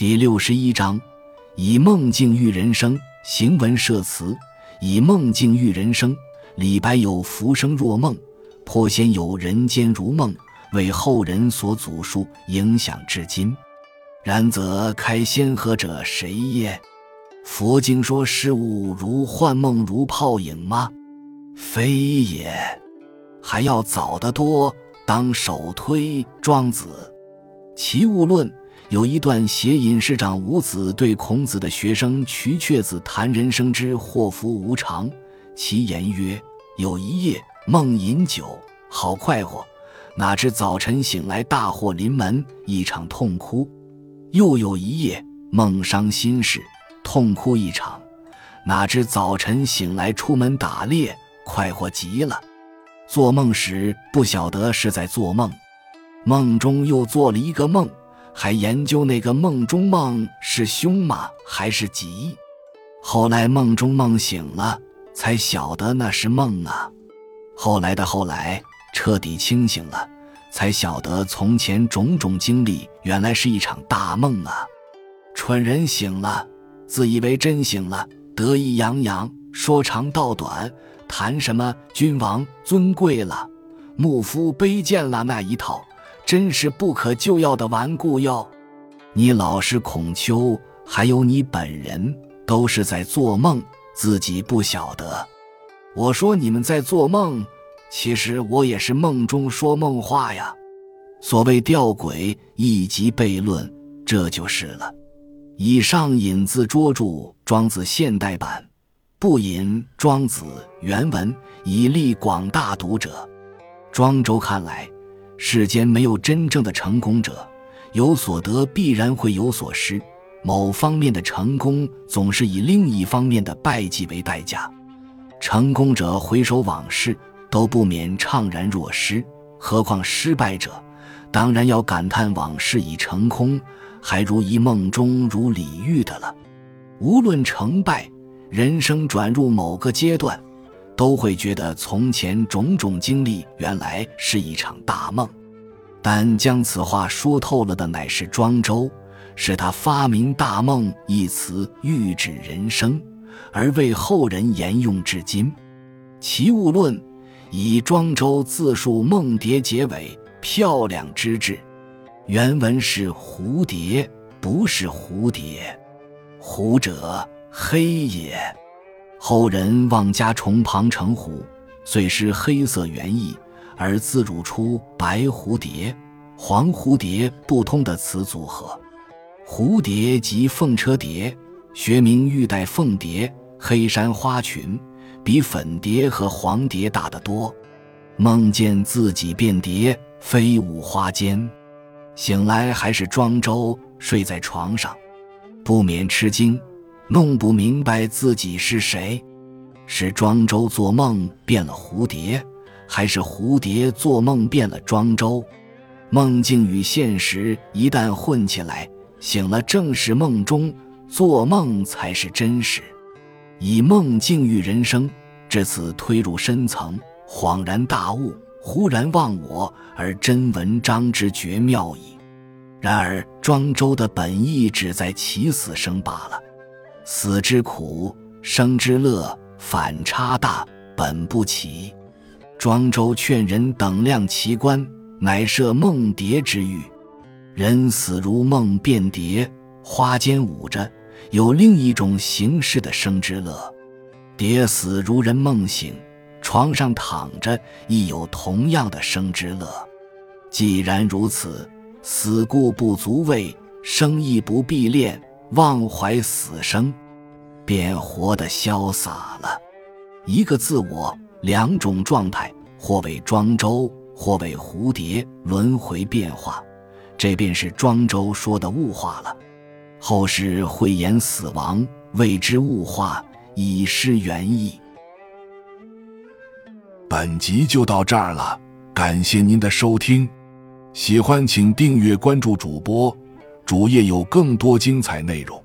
第六十一章，以梦境喻人生。行文设词：以梦境喻人生。李白有“浮生若梦”，颇先有“人间如梦”，为后人所祖述，影响至今。然则开先河者谁也？佛经说事物如幻梦，如泡影吗？非也，还要早得多。当首推庄子《齐物论》。有一段写隐士长伍子对孔子的学生瞿阙子谈人生之祸福无常。其言曰：“有一夜梦饮酒，好快活，哪知早晨醒来大祸临门，一场痛哭；又有一夜梦伤心事，痛哭一场，哪知早晨醒来出门打猎，快活极了。做梦时不晓得是在做梦，梦中又做了一个梦。”还研究那个梦中梦是凶吗还是吉？后来梦中梦醒了，才晓得那是梦啊。后来的后来，彻底清醒了，才晓得从前种种经历原来是一场大梦啊。蠢人醒了，自以为真醒了，得意洋洋，说长道短，谈什么君王尊贵了，牧夫卑贱了那一套。真是不可救药的顽固哟！你老师孔丘，还有你本人，都是在做梦，自己不晓得。我说你们在做梦，其实我也是梦中说梦话呀。所谓吊诡，一即悖论，这就是了。以上引自捉住《庄子现代版》，不引《庄子》原文，以利广大读者。庄周看来。世间没有真正的成功者，有所得必然会有所失。某方面的成功总是以另一方面的败绩为代价。成功者回首往事都不免怅然若失，何况失败者，当然要感叹往事已成空，还如一梦中如李煜的了。无论成败，人生转入某个阶段。都会觉得从前种种经历原来是一场大梦，但将此话说透了的乃是庄周，是他发明“大梦”一词喻指人生，而为后人沿用至今。《齐物论》以庄周自述梦蝶结尾，漂亮之至。原文是蝴蝶，不是蝴蝶，蝴者黑也。后人望家虫旁成虎，遂施黑色原意，而自汝出白蝴蝶、黄蝴蝶不通的词组合。蝴蝶即凤车蝶，学名玉带凤蝶，黑山花群，比粉蝶和黄蝶大得多。梦见自己变蝶，飞舞花间，醒来还是庄周睡在床上，不免吃惊。弄不明白自己是谁，是庄周做梦变了蝴蝶，还是蝴蝶做梦变了庄周？梦境与现实一旦混起来，醒了正是梦中，做梦才是真实。以梦境喻人生，至此推入深层，恍然大悟，忽然忘我，而真文章之绝妙矣。然而庄周的本意只在起死生罢了。死之苦，生之乐，反差大，本不齐。庄周劝人等量奇观，乃设梦蝶之喻。人死如梦变蝶，花间舞着，有另一种形式的生之乐；蝶死如人梦醒，床上躺着，亦有同样的生之乐。既然如此，死故不足畏，生亦不必恋。忘怀死生，便活得潇洒了。一个自我，两种状态，或为庄周，或为蝴蝶，轮回变化，这便是庄周说的物化了。后世讳言死亡，谓之物化，以失原意。本集就到这儿了，感谢您的收听，喜欢请订阅关注主播。主页有更多精彩内容。